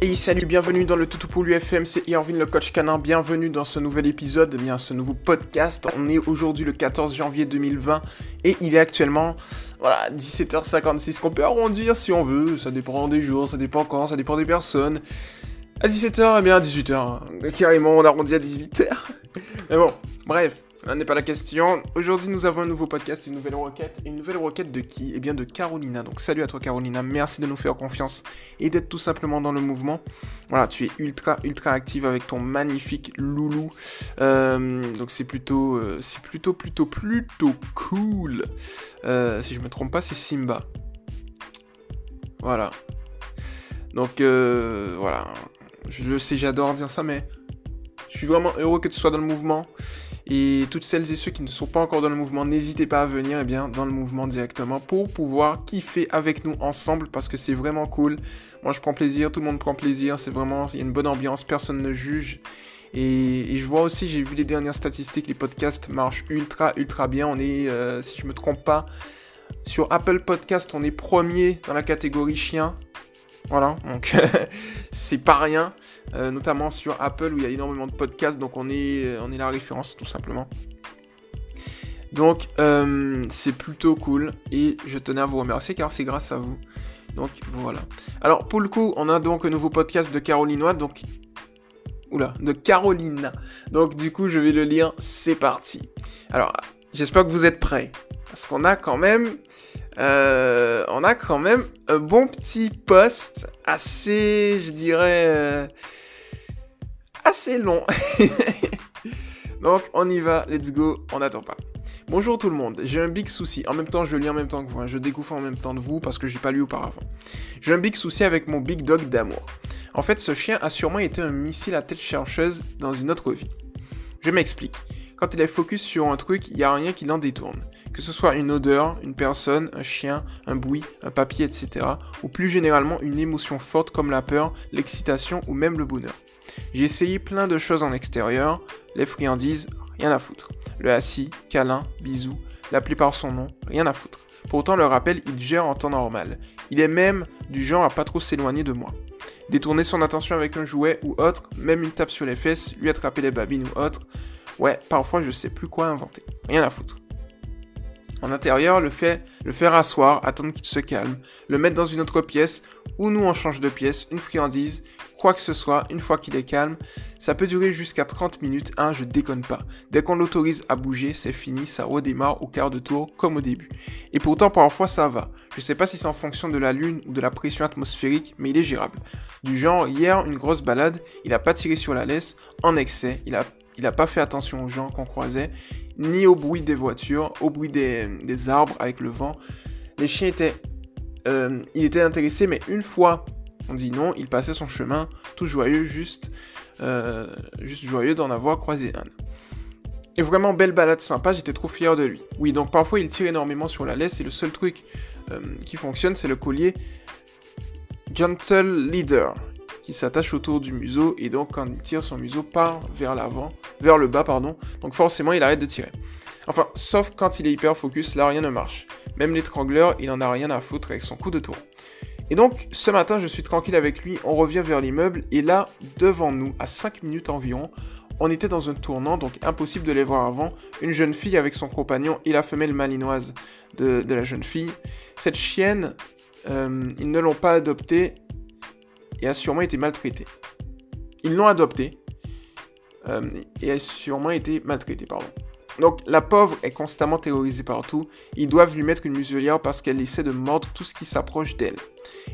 Et salut, bienvenue dans le Toutou pour l'UFM, c'est Irvin le coach canin, bienvenue dans ce nouvel épisode, eh bien ce nouveau podcast. On est aujourd'hui le 14 janvier 2020 et il est actuellement voilà, 17h56 qu'on peut arrondir si on veut, ça dépend des jours, ça dépend quand, ça dépend des personnes. À 17h, eh bien à 18h, carrément on arrondit à 18h. Mais bon, bref, Là n'est pas la question. Aujourd'hui, nous avons un nouveau podcast, une nouvelle requête. Une nouvelle requête de qui? Eh bien, de Carolina. Donc, salut à toi, Carolina. Merci de nous faire confiance et d'être tout simplement dans le mouvement. Voilà, tu es ultra, ultra active avec ton magnifique loulou. Euh, donc, c'est plutôt, euh, c'est plutôt, plutôt, plutôt cool. Euh, si je me trompe pas, c'est Simba. Voilà. Donc, voilà. Je le sais, j'adore dire ça, mais je suis vraiment heureux que tu sois dans le mouvement. Et toutes celles et ceux qui ne sont pas encore dans le mouvement, n'hésitez pas à venir eh bien, dans le mouvement directement pour pouvoir kiffer avec nous ensemble parce que c'est vraiment cool. Moi je prends plaisir, tout le monde prend plaisir, c'est vraiment, il y a une bonne ambiance, personne ne juge. Et, je vois aussi, j'ai vu les dernières statistiques, les podcasts marchent ultra ultra bien. On est, euh, si je me trompe pas, sur Apple Podcast, on est premier dans la catégorie chien. Voilà, donc c'est pas rien, euh, notamment sur Apple où il y a énormément de podcasts, donc on est, on est la référence tout simplement. Donc euh, c'est plutôt cool et je tenais à vous remercier car c'est grâce à vous. Donc voilà. Alors pour le coup, on a donc un nouveau podcast de Carolinois, donc oula, de Carolina. Donc du coup, je vais le lire. C'est parti. Alors j'espère que vous êtes prêts parce qu'on a quand même euh, on a quand même un bon petit poste assez, je dirais, euh, assez long. Donc on y va, let's go, on n'attend pas. Bonjour tout le monde, j'ai un big souci. En même temps, je lis en même temps que vous, hein. je découvre en même temps de vous parce que j'ai pas lu auparavant. J'ai un big souci avec mon big dog d'amour. En fait, ce chien a sûrement été un missile à tête chercheuse dans une autre vie. Je m'explique. Quand il est focus sur un truc, il n'y a rien qui l'en détourne. Que ce soit une odeur, une personne, un chien, un bruit, un papier, etc. Ou plus généralement une émotion forte comme la peur, l'excitation ou même le bonheur. J'ai essayé plein de choses en extérieur, les friandises, rien à foutre. Le assis, câlin, bisous, l'appeler par son nom, rien à foutre. Pourtant, le rappel, il gère en temps normal. Il est même du genre à pas trop s'éloigner de moi. Détourner son attention avec un jouet ou autre, même une tape sur les fesses, lui attraper les babines ou autre, Ouais, parfois je sais plus quoi inventer. Rien à foutre. En intérieur, le, fait, le faire asseoir, attendre qu'il se calme, le mettre dans une autre pièce, ou nous on change de pièce, une friandise, quoi que ce soit, une fois qu'il est calme, ça peut durer jusqu'à 30 minutes, hein, je déconne pas. Dès qu'on l'autorise à bouger, c'est fini, ça redémarre au quart de tour comme au début. Et pourtant parfois ça va. Je sais pas si c'est en fonction de la lune ou de la pression atmosphérique, mais il est gérable. Du genre, hier, une grosse balade, il a pas tiré sur la laisse, en excès, il a il n'a pas fait attention aux gens qu'on croisait, ni au bruit des voitures, au bruit des, arbres avec le vent. Les chiens étaient... Euh, il était intéressé, mais une fois on dit non, il passait son chemin, tout joyeux, juste, euh, juste joyeux d'en avoir croisé un. Et vraiment belle balade sympa, j'étais trop fier de lui. Oui, donc parfois il tire énormément sur la laisse et le seul truc euh, qui fonctionne, c'est le collier Gentle Leader s'attache autour du museau et donc quand il tire son museau part vers l'avant, vers le bas pardon, donc forcément il arrête de tirer. Enfin, sauf quand il est hyper focus, là rien ne marche. Même l'étrangleur, il en a rien à foutre avec son coup de tour. Et donc, ce matin, je suis tranquille avec lui, on revient vers l'immeuble, et là, devant nous, à 5 minutes environ, on était dans un tournant, donc impossible de les voir avant, une jeune fille avec son compagnon et la femelle malinoise de, la jeune fille. Cette chienne, euh, ils ne l'ont pas adoptée, et a sûrement été maltraité. Ils l'ont adopté euh, et a sûrement été maltraité, pardon. Donc la pauvre est constamment terrorisée partout. Ils doivent lui mettre une muselière parce qu'elle essaie de mordre tout ce qui s'approche d'elle.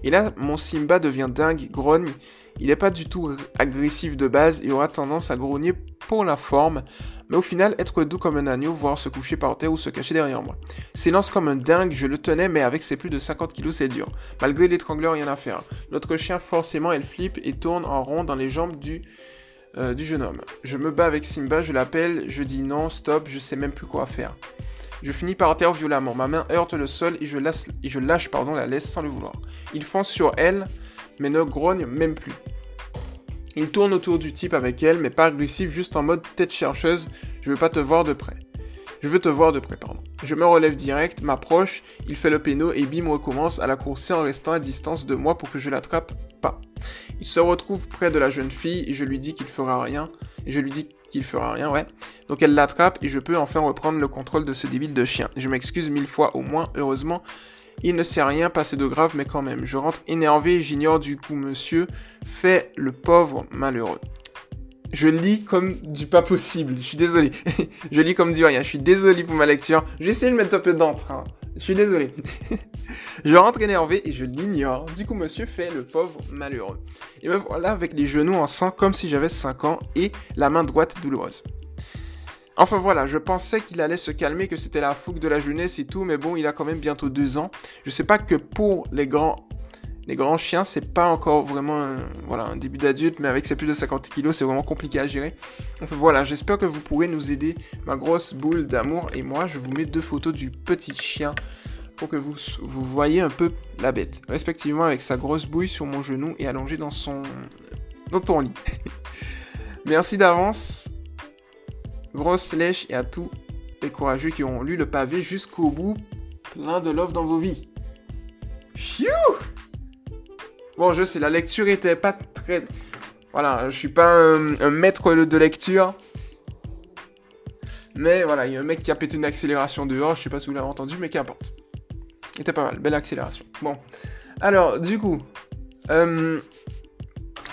Et là, mon Simba devient dingue, grogne. Il n'est pas du tout agressif de base, il aura tendance à grogner pour la forme, mais au final être doux comme un agneau, voire se coucher par terre ou se cacher derrière moi. S'élance comme un dingue, je le tenais, mais avec ses plus de 50 kilos, c'est dur. Malgré l'étrangleur, rien à faire. Notre chien, forcément, elle flippe et tourne en rond dans les jambes du, euh, du jeune homme. Je me bats avec Simba, je l'appelle, je dis non, stop, je sais même plus quoi faire. Je finis par terre violemment. Ma main heurte le sol et je, et je lâche pardon, la laisse sans le vouloir. Il fonce sur elle, mais ne grogne même plus. Il tourne autour du type avec elle, mais pas agressif, juste en mode tête chercheuse, je veux pas te voir de près. Je veux te voir de près, pardon. Je me relève direct, m'approche, il fait le péno et bim recommence à la courser en restant à distance de moi pour que je l'attrape pas. Il se retrouve près de la jeune fille et je lui dis qu'il fera rien. Je lui dis qu'il fera rien, ouais. Donc elle l'attrape et je peux enfin reprendre le contrôle de ce débile de chien. Je m'excuse mille fois au moins, heureusement. Il ne s'est rien passé de grave, mais quand même. Je rentre énervé et j'ignore du coup monsieur fait le pauvre malheureux. Je lis comme du pas possible. Je suis désolé. je lis comme du rien. Je suis désolé pour ma lecture. J'essaie de mettre un peu d'entrain. Je suis désolé. je rentre énervé et je l'ignore. Du coup, monsieur fait le pauvre malheureux. Et me voilà avec les genoux en sang comme si j'avais 5 ans et la main droite douloureuse. Enfin voilà, je pensais qu'il allait se calmer, que c'était la fougue de la jeunesse et tout, mais bon, il a quand même bientôt 2 ans. Je sais pas que pour les grands les grands chiens, c'est pas encore vraiment un, voilà, un début d'adulte, mais avec ses plus de 50 kilos, c'est vraiment compliqué à gérer. Enfin voilà, j'espère que vous pourrez nous aider, ma grosse boule d'amour et moi. Je vous mets deux photos du petit chien pour que vous, vous voyez un peu la bête, respectivement avec sa grosse bouille sur mon genou et allongée dans son dans ton lit. Merci d'avance, grosse lèche et à tous les courageux qui ont lu le pavé jusqu'au bout, plein de love dans vos vies. Phew Bon, je sais, la lecture était pas très... Voilà, je suis pas un, maître de lecture. Mais voilà, il y a un mec qui a pété une accélération dehors, je sais pas si vous l'avez entendu, mais qu'importe. Était pas mal, belle accélération. Bon. Alors, du coup, euh,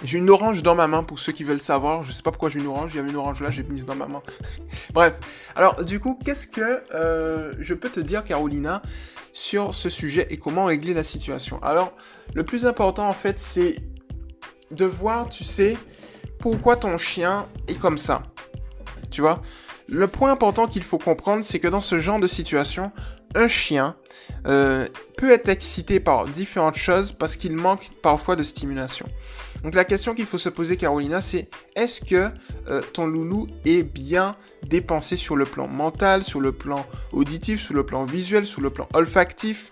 j'ai une orange dans ma main pour ceux qui veulent savoir. Je sais pas pourquoi j'ai une orange. Il y avait une orange là, j'ai mise dans ma main. Bref. Alors, du coup, qu'est-ce que euh, je peux te dire, Carolina, sur ce sujet et comment régler la situation? Alors, le plus important en fait, c'est de voir, tu sais, pourquoi ton chien est comme ça. Tu vois? Le point important qu'il faut comprendre, c'est que dans ce genre de situation, un chien euh, peut être excité par différentes choses parce qu'il manque parfois de stimulation. Donc la question qu'il faut se poser, Carolina, c'est est-ce que euh, ton loulou est bien dépensé sur le plan mental, sur le plan auditif, sur le plan visuel, sur le plan olfactif?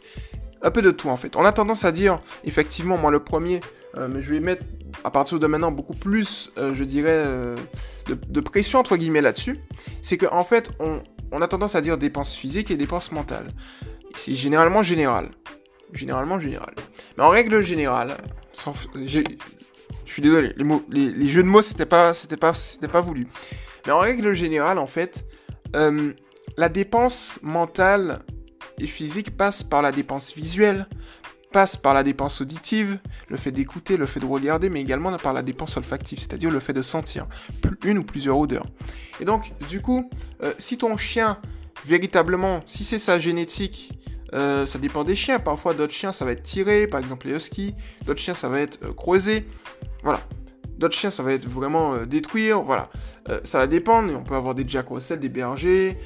Un peu de tout en fait. On a tendance à dire, effectivement, moi le premier, euh, mais je vais mettre à partir de maintenant beaucoup plus, je dirais, de, pression entre guillemets là-dessus, c'est qu'en en fait, on, a tendance à dire dépenses physiques et dépenses mentales. C'est généralement général. Généralement général. Mais en règle générale, je suis désolé, les, jeux de mots, c'était pas, pas voulu. Mais en règle générale, en fait, euh, la dépense mentale et physique passe par la dépense visuelle, passe par la dépense auditive, le fait d'écouter, le fait de regarder, mais également par la dépense olfactive, c'est-à-dire le fait de sentir une ou plusieurs odeurs. Et donc, du coup, euh, si ton chien, véritablement, si c'est sa génétique, euh, ça dépend des chiens. Parfois, d'autres chiens, ça va être tiré, par exemple les huskies. D'autres chiens, ça va être euh, creusé. Voilà. D'autres chiens, ça va être vraiment détruire. Voilà. ça va dépendre. On peut avoir des Jack Russell, des bergers,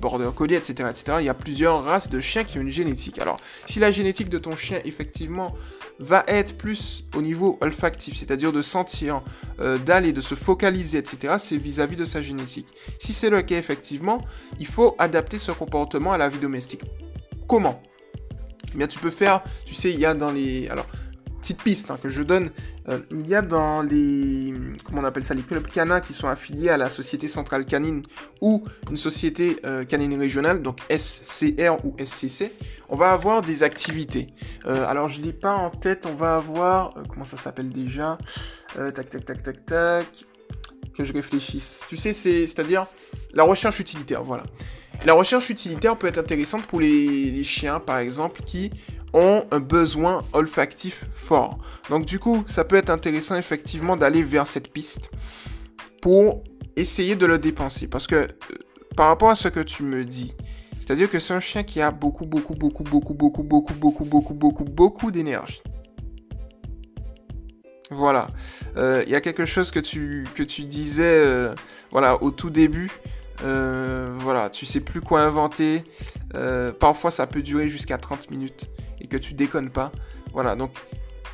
border collier, etc., etc. Il y a plusieurs races de chiens qui ont une génétique. Alors, si la génétique de ton chien, effectivement, va être plus au niveau olfactif, c'est-à-dire de sentir, euh, d'aller, de se focaliser, etc., c'est vis-à-vis de sa génétique. Si c'est le cas, effectivement, il faut adapter ce comportement à la vie domestique. Comment? Eh bien, tu peux faire, tu sais, il y a dans les... Alors, petite piste hein, que je donne, euh, il y a dans les, comment on appelle ça, les clubs canins qui sont affiliés à la Société Centrale Canine ou une société euh, canine régionale, donc SCR ou SCC, on va avoir des activités. Euh, alors je l'ai pas en tête, on va avoir, comment ça s'appelle déjà? Tac, tac, tac, tac, tac, que je réfléchisse. Tu sais, c'est, c'est-à-dire la recherche utilitaire, voilà. La recherche utilitaire peut être intéressante pour les chiens, par exemple, qui ont un besoin olfactif fort. Donc du coup, ça peut être intéressant effectivement d'aller vers cette piste pour essayer de le dépenser. Parce que euh, par rapport à ce que tu me dis, c'est-à-dire que c'est un chien qui a beaucoup, beaucoup, beaucoup, beaucoup, beaucoup, beaucoup, beaucoup, beaucoup, beaucoup, beaucoup d'énergie. Voilà. Il y a quelque chose que tu, que tu disais voilà, au tout début. voilà, tu sais plus quoi inventer. parfois, ça peut durer jusqu'à 30 minutes et que tu déconnes pas. Voilà, donc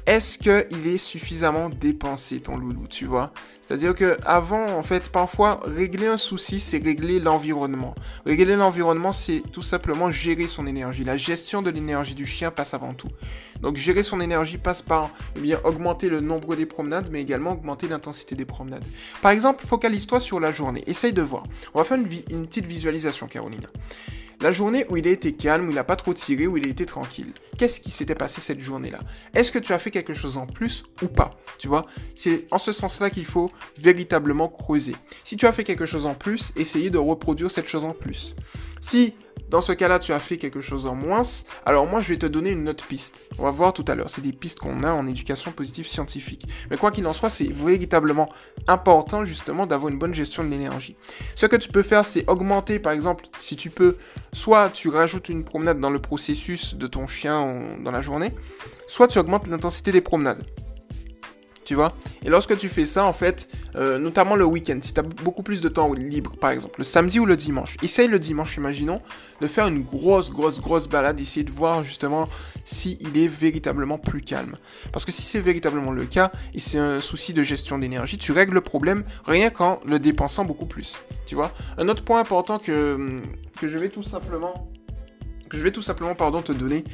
est-ce qu'il est suffisamment dépensé ton loulou, tu vois? C'est-à-dire que avant, en fait, parfois, régler un souci, c'est régler l'environnement. Régler l'environnement, c'est tout simplement gérer son énergie. La gestion de l'énergie du chien passe avant tout. Donc gérer son énergie passe par eh bien, augmenter le nombre des promenades, mais également augmenter l'intensité des promenades. Par exemple, focalise-toi sur la journée. Essaye de voir. On va faire une, une petite visualisation, Carolina. La journée où il a été calme, où il n'a pas trop tiré, où il a été tranquille. Qu'est-ce qui s'était passé cette journée-là? Est-ce que tu as fait quelque chose en plus ou pas? Tu vois, c'est en ce sens-là qu'il faut véritablement creuser. Si tu as fait quelque chose en plus, essayez de reproduire cette chose en plus. Si dans ce cas-là, tu as fait quelque chose en moins. Alors moi, je vais te donner une autre piste. On va voir tout à l'heure. C'est des pistes qu'on a en éducation positive scientifique. Mais quoi qu'il en soit, c'est véritablement important justement d'avoir une bonne gestion de l'énergie. Ce que tu peux faire, c'est augmenter, par exemple, si tu peux, soit tu rajoutes une promenade dans le processus de ton chien dans la journée, soit tu augmentes l'intensité des promenades tu vois. Et lorsque tu fais ça, en fait, euh, notamment le week-end, si tu as beaucoup plus de temps libre, par exemple, le samedi ou le dimanche, essaye le dimanche, imaginons, de faire une grosse, grosse, grosse balade, essayer de voir justement si est véritablement plus calme. Parce que si c'est véritablement le cas, et c'est un souci de gestion d'énergie, tu règles le problème rien qu'en le dépensant beaucoup plus, tu vois. Un autre point important que, que je vais tout simplement je vais tout simplement pardon, te donner,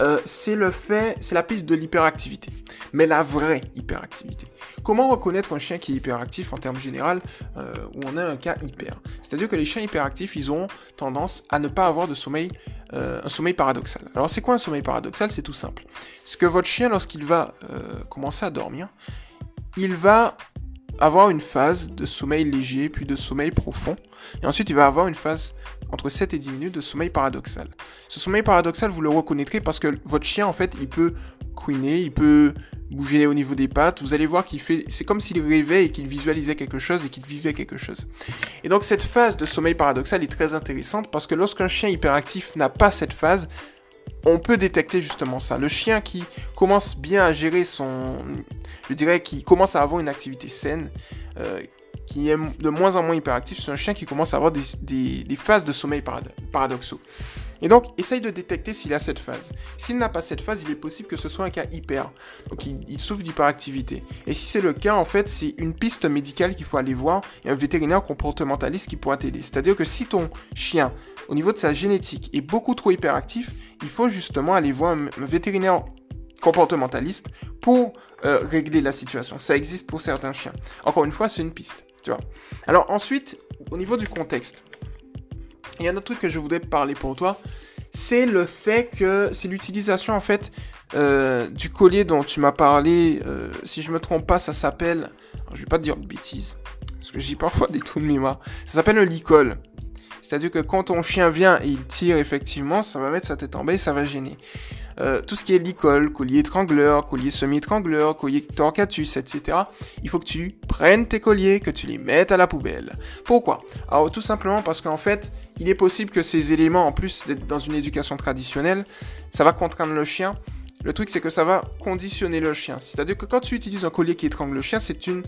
euh, c'est le fait, c'est la piste de l'hyperactivité. Mais la vraie hyperactivité. Comment reconnaître un chien qui est hyperactif en termes général euh, où on a un cas hyper? C'est-à-dire que les chiens hyperactifs, ils ont tendance à ne pas avoir de sommeil, euh, un sommeil paradoxal. Alors c'est quoi un sommeil paradoxal? C'est tout simple. C'est que votre chien, lorsqu'il va commencer à dormir, il va avoir une phase de sommeil léger, puis de sommeil profond. Et ensuite, il va avoir une phase entre 7 et 10 minutes de sommeil paradoxal. Ce sommeil paradoxal, vous le reconnaîtrez parce que votre chien, en fait, il peut couiner, il peut bouger au niveau des pattes. Vous allez voir qu'il fait, c'est comme s'il rêvait et qu'il visualisait quelque chose et qu'il vivait quelque chose. Et donc, cette phase de sommeil paradoxal est très intéressante parce que lorsqu'un chien hyperactif n'a pas cette phase, on peut détecter justement ça. Le chien qui commence bien à gérer son... Je dirais qui commence à avoir une activité saine, euh, qui est de moins en moins hyperactif, c'est un chien qui commence à avoir des, phases de sommeil paradoxaux. Et donc, essaye de détecter s'il a cette phase. S'il n'a pas cette phase, il est possible que ce soit un cas hyper. Donc, il, souffre d'hyperactivité. Et si c'est le cas, en fait, c'est une piste médicale qu'il faut aller voir et un vétérinaire comportementaliste qui pourra t'aider. C'est-à-dire que si ton chien, au niveau de sa génétique, est beaucoup trop hyperactif, il faut justement aller voir un, vétérinaire comportementaliste pour euh, régler la situation. Ça existe pour certains chiens. Encore une fois, c'est une piste. Alors ensuite, au niveau du contexte, il y a un autre truc que je voudrais parler pour toi, c'est le fait que c'est l'utilisation en fait euh, du collier dont tu m'as parlé. Euh, si je me trompe pas, ça s'appelle. Je vais pas te dire de bêtises, parce que j'ai parfois des trous de mémoire. Ça s'appelle un licol. C'est-à-dire que quand ton chien vient et il tire effectivement, ça va mettre sa tête en bas et ça va gêner. Euh, tout ce qui est licol, collier étrangleur, collier semi-étrangleur, collier torcatus, etc. Il faut que tu prennes tes colliers, que tu les mettes à la poubelle. Pourquoi? Alors tout simplement parce qu'en fait, il est possible que ces éléments, en plus d'être dans une éducation traditionnelle, ça va contraindre le chien. Le truc, c'est que ça va conditionner le chien. C'est-à-dire que quand tu utilises un collier qui étrangle le chien, c'est une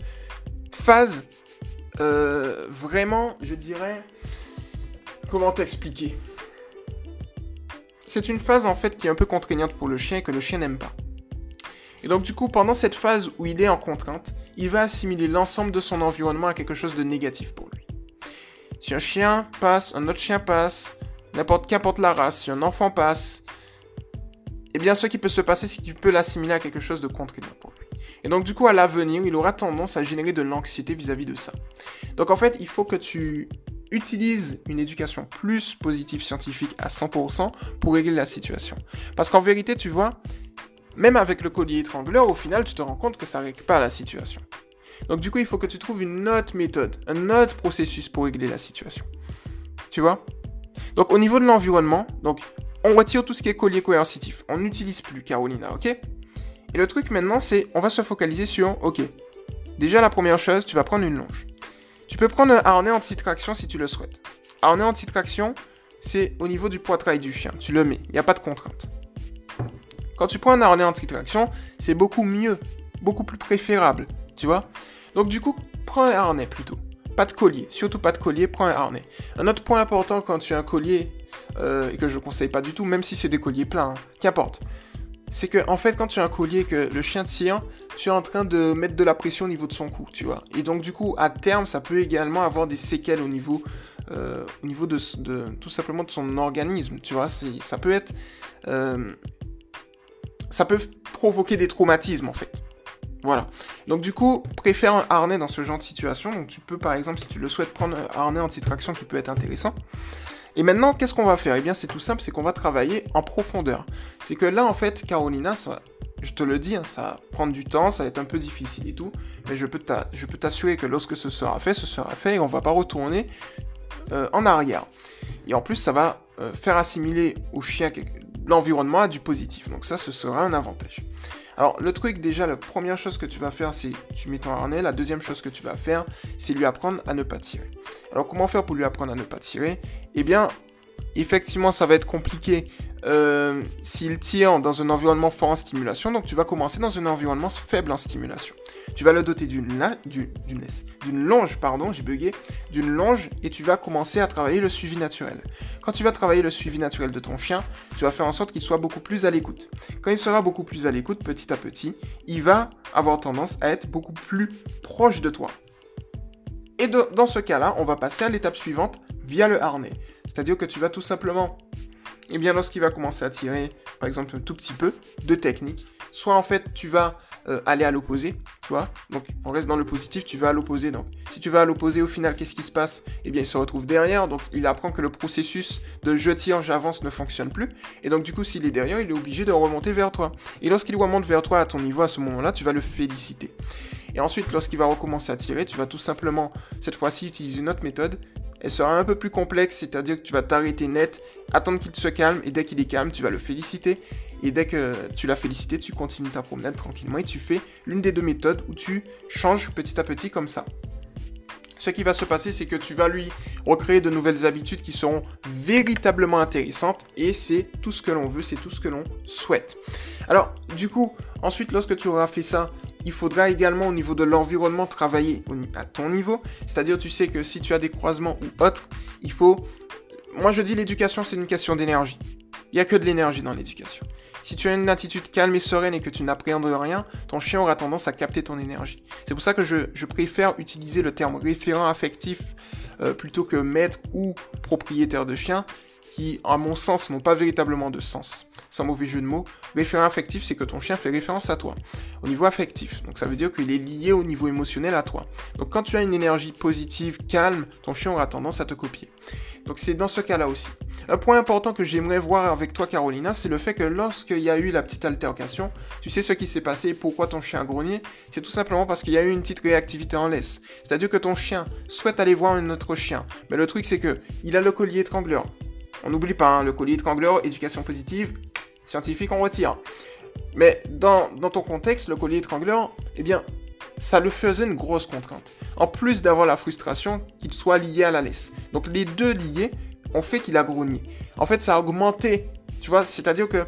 phase euh, vraiment, je dirais, comment t'expliquer? C'est une phase en fait qui est un peu contraignante pour le chien et que le chien n'aime pas. Et donc du coup, pendant cette phase où il est en contrainte, il va assimiler l'ensemble de son environnement à quelque chose de négatif pour lui. Si un chien passe, un autre chien passe, n'importe qu'importe la race, si un enfant passe, eh bien ce qui peut se passer, c'est qu'il peut l'assimiler à quelque chose de contraignant pour lui. Et donc du coup, à l'avenir, il aura tendance à générer de l'anxiété vis-à-vis de ça. Donc en fait, il faut que tu utilise une éducation plus positive scientifique à 100% pour régler la situation. Parce qu'en vérité, tu vois, même avec le collier étrangleur, au final, tu te rends compte que ça ne règle pas la situation. Donc du coup, il faut que tu trouves une autre méthode, un autre processus pour régler la situation. Tu vois? Donc au niveau de l'environnement, donc on retire tout ce qui est collier coercitif. On n'utilise plus Carolina, ok? Et le truc maintenant, c'est on va se focaliser sur, ok, déjà la première chose, tu vas prendre une longe. Tu peux prendre un harnais anti-traction si tu le souhaites. Harnais anti-traction, c'est au niveau du poitrail du chien. Tu le mets, il n'y a pas de contrainte. Quand tu prends un harnais anti-traction, c'est beaucoup mieux, beaucoup plus préférable, tu vois. Donc du coup, prends un harnais plutôt. Pas de collier, surtout pas de collier, prends un harnais. Un autre point important quand tu as un collier, euh, et que je ne conseille pas du tout, même si c'est des colliers pleins, hein, qu'importe c'est que en fait quand tu as un collier que le chien tire, tu es en train de mettre de la pression au niveau de son cou, tu vois. Et donc du coup à terme ça peut également avoir des séquelles au niveau euh, de, tout simplement de son organisme, tu vois. Ça peut être euh, ça peut provoquer des traumatismes en fait. Voilà. Donc du coup, préfère un harnais dans ce genre de situation. Donc tu peux par exemple, si tu le souhaites, prendre un harnais anti-traction qui peut être intéressant. Et maintenant, qu'est-ce qu'on va faire? Eh bien, c'est tout simple, c'est qu'on va travailler en profondeur. C'est que là, en fait, Carolina, je te le dis, hein, ça va prendre du temps, ça va être un peu difficile et tout, mais je peux t'assurer que lorsque ce sera fait, ce sera fait et on va pas retourner euh, en arrière. Et en plus, ça va euh, faire assimiler au chien l'environnement à du positif. Donc ça, ce sera un avantage. Alors le truc déjà, la première chose que tu vas faire, c'est tu mets ton harnais. La deuxième chose que tu vas faire, c'est lui apprendre à ne pas tirer. Alors comment faire pour lui apprendre à ne pas tirer? Eh bien, effectivement, ça va être compliqué euh, s'il tire dans un environnement fort en stimulation. Donc tu vas commencer dans un environnement faible en stimulation. Tu vas le doter d'une d'une longe, pardon, j'ai bugué, d'une longe et tu vas commencer à travailler le suivi naturel. Quand tu vas travailler le suivi naturel de ton chien, tu vas faire en sorte qu'il soit beaucoup plus à l'écoute. Quand il sera beaucoup plus à l'écoute, petit à petit, il va avoir tendance à être beaucoup plus proche de toi. Et dans ce cas-là, on va passer à l'étape suivante via le harnais. C'est-à-dire que tu vas tout simplement, eh bien lorsqu'il va commencer à tirer, par exemple un tout petit peu, de technique, soit en fait tu vas euh, aller à l'opposé, tu vois, donc on reste dans le positif, tu vas à l'opposé, donc si tu vas à l'opposé, au final, qu'est-ce qui se passe? Eh bien il se retrouve derrière, donc il apprend que le processus de je tire, j'avance ne fonctionne plus, et donc du coup s'il est derrière, il est obligé de remonter vers toi. Et lorsqu'il remonte vers toi à ton niveau à ce moment-là, tu vas le féliciter. Et ensuite, lorsqu'il va recommencer à tirer, tu vas tout simplement, cette fois-ci, utiliser une autre méthode. Elle sera un peu plus complexe, c'est-à-dire que tu vas t'arrêter net, attendre qu'il se calme, et dès qu'il est calme, tu vas le féliciter. Et dès que tu l'as félicité, tu continues ta promenade tranquillement et tu fais l'une des deux méthodes où tu changes petit à petit comme ça. Ce qui va se passer, c'est que tu vas lui recréer de nouvelles habitudes qui seront véritablement intéressantes et c'est tout ce que l'on veut, c'est tout ce que l'on souhaite. Alors, du coup, ensuite, lorsque tu auras fait ça, il faudra également au niveau de l'environnement travailler à ton niveau. C'est-à-dire, tu sais que si tu as des croisements ou autres, il faut... Moi, je dis l'éducation, c'est une question d'énergie. Il n'y a que de l'énergie dans l'éducation. Si tu as une attitude calme et sereine et que tu n'appréhendes rien, ton chien aura tendance à capter ton énergie. C'est pour ça que je, préfère utiliser le terme référent affectif euh, plutôt que maître ou propriétaire de chien, qui, à mon sens, n'ont pas véritablement de sens sans mauvais jeu de mots. Référent affectif, c'est que ton chien fait référence à toi, au niveau affectif. Donc ça veut dire qu'il est lié au niveau émotionnel à toi. Donc quand tu as une énergie positive, calme, ton chien aura tendance à te copier. Donc c'est dans ce cas-là aussi. Un point important que j'aimerais voir avec toi, Carolina, c'est le fait que lorsqu'il y a eu la petite altercation, tu sais ce qui s'est passé, pourquoi ton chien a grogné? C'est tout simplement parce qu'il y a eu une petite réactivité en laisse. C'est-à-dire que ton chien souhaite aller voir un autre chien. Mais le truc, c'est que il a le collier étrangleur. On n'oublie pas, hein, le collier étrangleur, éducation positive, scientifique, on retire. Mais dans, ton contexte, le collier étrangleur, eh bien, ça le faisait une grosse contrainte. En plus d'avoir la frustration qu'il soit lié à la laisse. Donc les deux liés ont fait qu'il a grogné. En fait, ça a augmenté, tu vois, c'est-à-dire que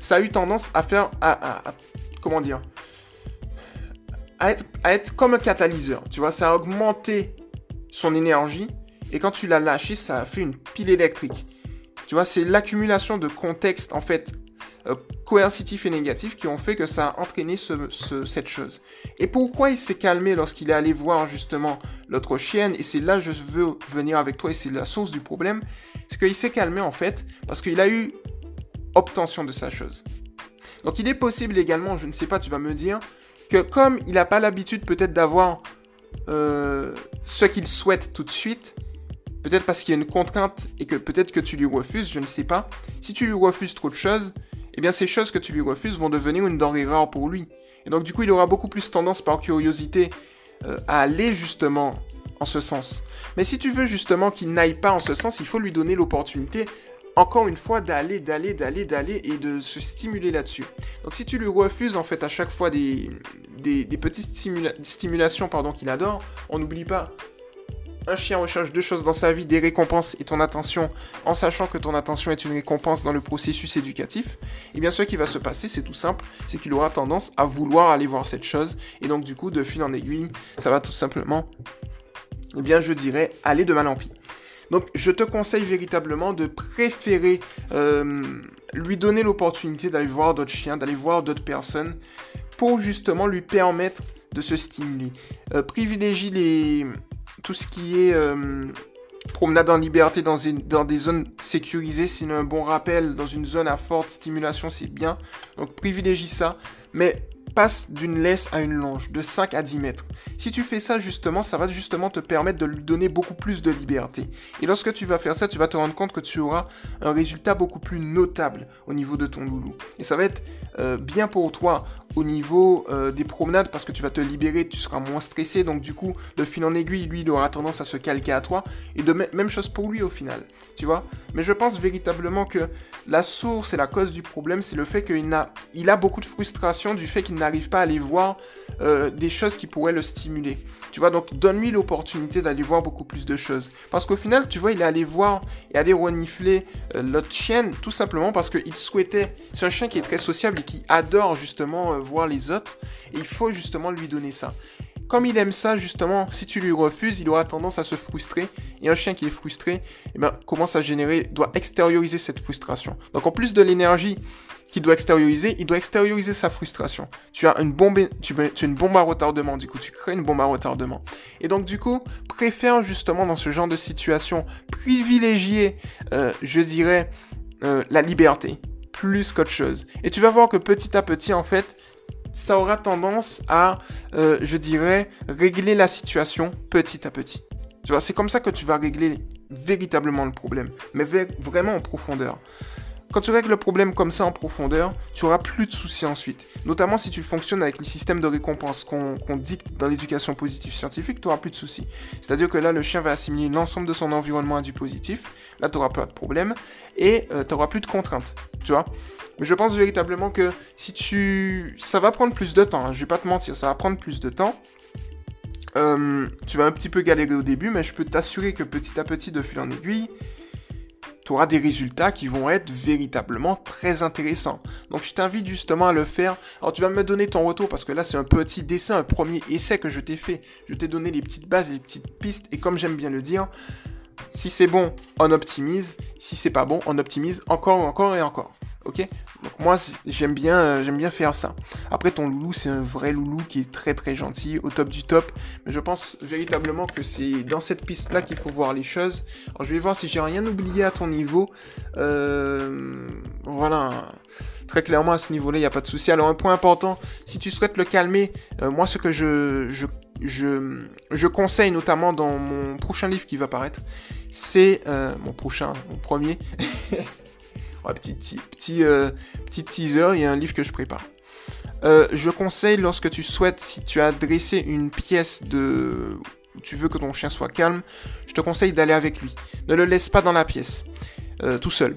ça a eu tendance à faire, à, comment dire, être, à être comme un catalyseur, tu vois, ça a augmenté son énergie, et quand tu l'as lâché, ça a fait une pile électrique. Tu vois, c'est l'accumulation de contextes, en fait, euh, coercitifs et négatifs qui ont fait que ça a entraîné cette chose. Et pourquoi il s'est calmé lorsqu'il est allé voir justement l'autre chienne, et c'est là que je veux venir avec toi, et c'est la source du problème, c'est qu'il s'est calmé en fait parce qu'il a eu obtention de sa chose. Donc il est possible également, je ne sais pas, tu vas me dire, que comme il n'a pas l'habitude peut-être d'avoir euh, ce qu'il souhaite tout de suite, peut-être parce qu'il y a une contrainte et que peut-être que tu lui refuses, je ne sais pas, si tu lui refuses trop de choses, eh bien ces choses que tu lui refuses vont devenir une denrée rare pour lui. Et donc du coup, il aura beaucoup plus tendance par curiosité euh, à aller justement en ce sens. Mais si tu veux justement qu'il n'aille pas en ce sens, il faut lui donner l'opportunité, encore une fois, d'aller, d'aller, d'aller, d'aller et de se stimuler là-dessus. Donc si tu lui refuses en fait à chaque fois des, petites stimulations qu'il adore, on n'oublie pas un chien recherche deux choses dans sa vie, des récompenses et ton attention, en sachant que ton attention est une récompense dans le processus éducatif, et eh bien ce qui va se passer, c'est tout simple, c'est qu'il aura tendance à vouloir aller voir cette chose, et donc du coup, de fil en aiguille, ça va tout simplement, eh bien je dirais, aller de mal en pis. Donc je te conseille véritablement de préférer euh, lui donner l'opportunité d'aller voir d'autres chiens, d'aller voir d'autres personnes, pour justement lui permettre de se stimuler. Euh, privilégie les, tout ce qui est euh, promenade en liberté dans, des zones sécurisées, c'est un bon rappel. Dans une zone à forte stimulation, c'est bien. Donc privilégie ça. Mais passe d'une laisse à une longe, de 5 à 10 mètres. Si tu fais ça justement, ça va justement te permettre de lui donner beaucoup plus de liberté. Et lorsque tu vas faire ça, tu vas te rendre compte que tu auras un résultat beaucoup plus notable au niveau de ton loulou. Et ça va être euh, bien pour toi au niveau euh, des promenades parce que tu vas te libérer, tu seras moins stressé. Donc du coup, le fil en aiguille, lui, il aura tendance à se calquer à toi. Et de même chose pour lui au final, tu vois? Mais je pense véritablement que la source et la cause du problème, c'est le fait qu'il a, il a beaucoup de frustration du fait qu'il n'arrive pas à aller voir euh, des choses qui pourraient le stimuler. Tu vois, donc donne-lui l'opportunité d'aller voir beaucoup plus de choses. Parce qu'au final, tu vois, il est allé voir et aller renifler euh, l'autre chienne tout simplement parce qu'il souhaitait. C'est un chien qui est très sociable et qui adore justement voir les autres. Et il faut justement lui donner ça. Comme il aime ça, justement, si tu lui refuses, il aura tendance à se frustrer. Et un chien qui est frustré, eh ben, commence à générer, doit extérioriser cette frustration. Donc en plus de l'énergie qu'il doit extérioriser, il doit extérioriser sa frustration. Tu as une bombe, tu, une bombe à retardement, du coup, tu crées une bombe à retardement. Et donc, du coup, préfère justement dans ce genre de situation privilégier, euh, je dirais, euh, la liberté plus qu'autre chose. Et tu vas voir que petit à petit, en fait, ça aura tendance à, euh, je dirais, régler la situation petit à petit. Tu vois, c'est comme ça que tu vas régler véritablement le problème, mais vraiment en profondeur. Quand tu règles le problème comme ça en profondeur, tu auras plus de soucis ensuite. Notamment si tu fonctionnes avec le système de récompense qu'on dicte dans l'éducation positive scientifique, tu auras plus de soucis. C'est-à-dire que là, le chien va assimiler l'ensemble de son environnement à du positif. Là, tu n'auras pas de problème. Et euh, tu n'auras plus de contraintes. Tu vois mais je pense véritablement que si tu... Ça va prendre plus de temps, hein, je vais pas te mentir, ça va prendre plus de temps. Euh, tu vas un petit peu galérer au début, mais je peux t'assurer que petit à petit, de fil en aiguille, tu auras des résultats qui vont être véritablement très intéressants. Donc je t'invite justement à le faire. Alors tu vas me donner ton retour parce que là c'est un petit dessin, un premier essai que je t'ai fait. Je t'ai donné les petites bases, les petites pistes et comme j'aime bien le dire, si c'est bon, on optimise. Si c'est pas bon, on optimise encore, encore et encore. Ok Donc moi j'aime bien, euh, j'aime bien faire ça. Après ton loulou c'est un vrai loulou qui est très très gentil, au top du top. Mais je pense véritablement que c'est dans cette piste là qu'il faut voir les choses. Alors je vais voir si j'ai rien oublié à ton niveau. Euh, voilà. Très clairement à ce niveau-là il n'y a pas de souci. Alors un point important, si tu souhaites le calmer, euh, moi ce que je, conseille notamment dans mon prochain livre qui va paraître, c'est mon prochain, mon premier, petit, petit, euh, petit, teaser, il y a un livre que je prépare. Euh, je conseille lorsque tu souhaites, si tu as dressé une pièce de où tu veux que ton chien soit calme, je te conseille d'aller avec lui. Ne le laisse pas dans la pièce, euh, tout seul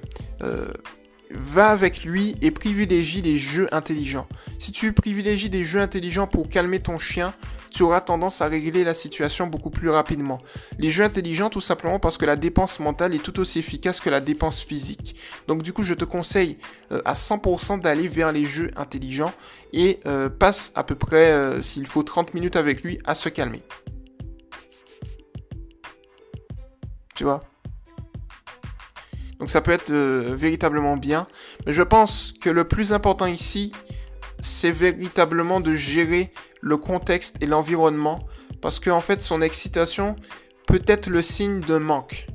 va avec lui et privilégie des jeux intelligents. Si tu privilégies des jeux intelligents pour calmer ton chien, tu auras tendance à régler la situation beaucoup plus rapidement. Les jeux intelligents tout simplement parce que la dépense mentale est tout aussi efficace que la dépense physique. Donc du coup je te conseille euh, à 100% d'aller vers les jeux intelligents et euh, passe à peu près euh, s'il faut 30 minutes avec lui à se calmer. Tu vois? Donc ça peut être euh, véritablement bien. Mais je pense que le plus important ici, c'est véritablement de gérer le contexte et l'environnement. Parce qu'en en fait, son excitation peut être le signe d'un manque.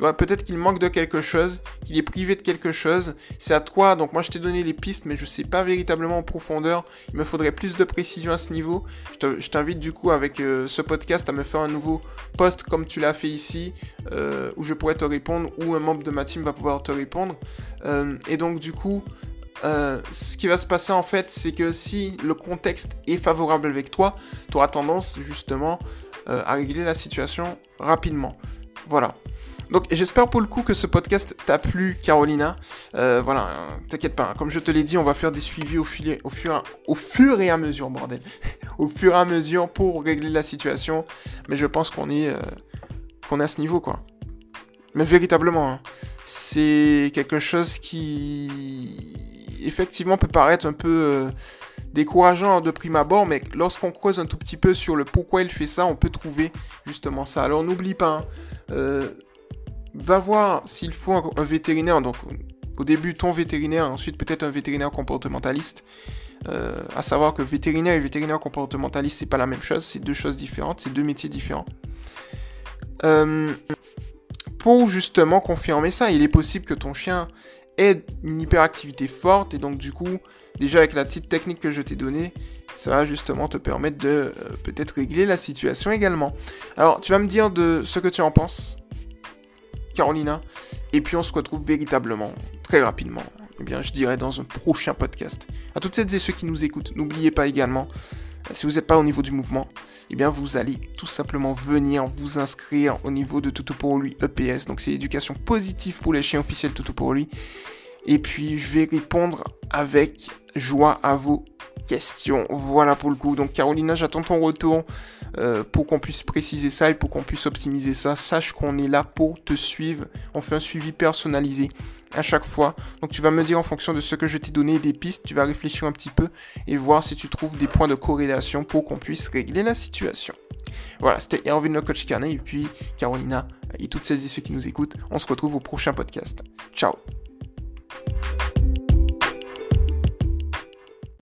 Peut-être qu'il manque de quelque chose, qu'il est privé de quelque chose. C'est à toi. Donc moi, je t'ai donné les pistes, mais je ne sais pas véritablement en profondeur. Il me faudrait plus de précision à ce niveau. Je t'invite du coup avec euh, ce podcast à me faire un nouveau post comme tu l'as fait ici, euh, où je pourrais te répondre, ou un membre de ma team va pouvoir te répondre. Euh, et donc du coup, ce qui va se passer en fait, c'est que si le contexte est favorable avec toi, tu auras tendance justement à régler la situation rapidement. Voilà. Donc j'espère pour le coup que ce podcast t'a plu, Carolina. Euh, voilà, t'inquiète pas, hein. comme je te l'ai dit, on va faire des suivis au, fur, et à mesure, bordel. au fur et à mesure pour régler la situation. Mais je pense qu'on est, euh, à ce niveau, quoi. Mais véritablement, hein, c'est quelque chose qui effectivement peut paraître un peu euh, décourageant de prime abord, mais lorsqu'on creuse un tout petit peu sur le pourquoi il fait ça, on peut trouver justement ça. Alors n'oublie pas, hein, va voir s'il faut un, vétérinaire. Donc, au début, ton vétérinaire, ensuite peut-être un vétérinaire comportementaliste. Euh, à savoir que vétérinaire et vétérinaire comportementaliste, c'est pas la même chose, c'est deux choses différentes, c'est deux métiers différents. Euh, pour justement confirmer ça, il est possible que ton chien est une hyperactivité forte et donc du coup, déjà avec la petite technique que je t'ai donnée, ça va justement te permettre de euh, peut-être régler la situation également. Alors, tu vas me dire de ce que tu en penses, Carolina, et puis on se retrouve véritablement très rapidement. Eh bien, je dirais dans un prochain podcast. À toutes celles et ceux qui nous écoutent, n'oubliez pas également, euh, si vous n'êtes pas au niveau du mouvement, eh bien, vous allez tout simplement venir vous inscrire au niveau de Toto pour lui EPS. Donc, c'est l'éducation positive pour les chiens officiels Toto pour lui. Et puis, je vais répondre avec joie à vos questions. Voilà pour le coup. Donc Carolina, j'attends ton retour euh, pour qu'on puisse préciser ça et pour qu'on puisse optimiser ça. Sache qu'on est là pour te suivre. On fait un suivi personnalisé à chaque fois. Donc tu vas me dire en fonction de ce que je t'ai donné des pistes, tu vas réfléchir un petit peu et voir si tu trouves des points de corrélation pour qu'on puisse régler la situation. Voilà, c'était Erwin le coach Carnet et puis Carolina et toutes celles et ceux qui nous écoutent. On se retrouve au prochain podcast. Ciao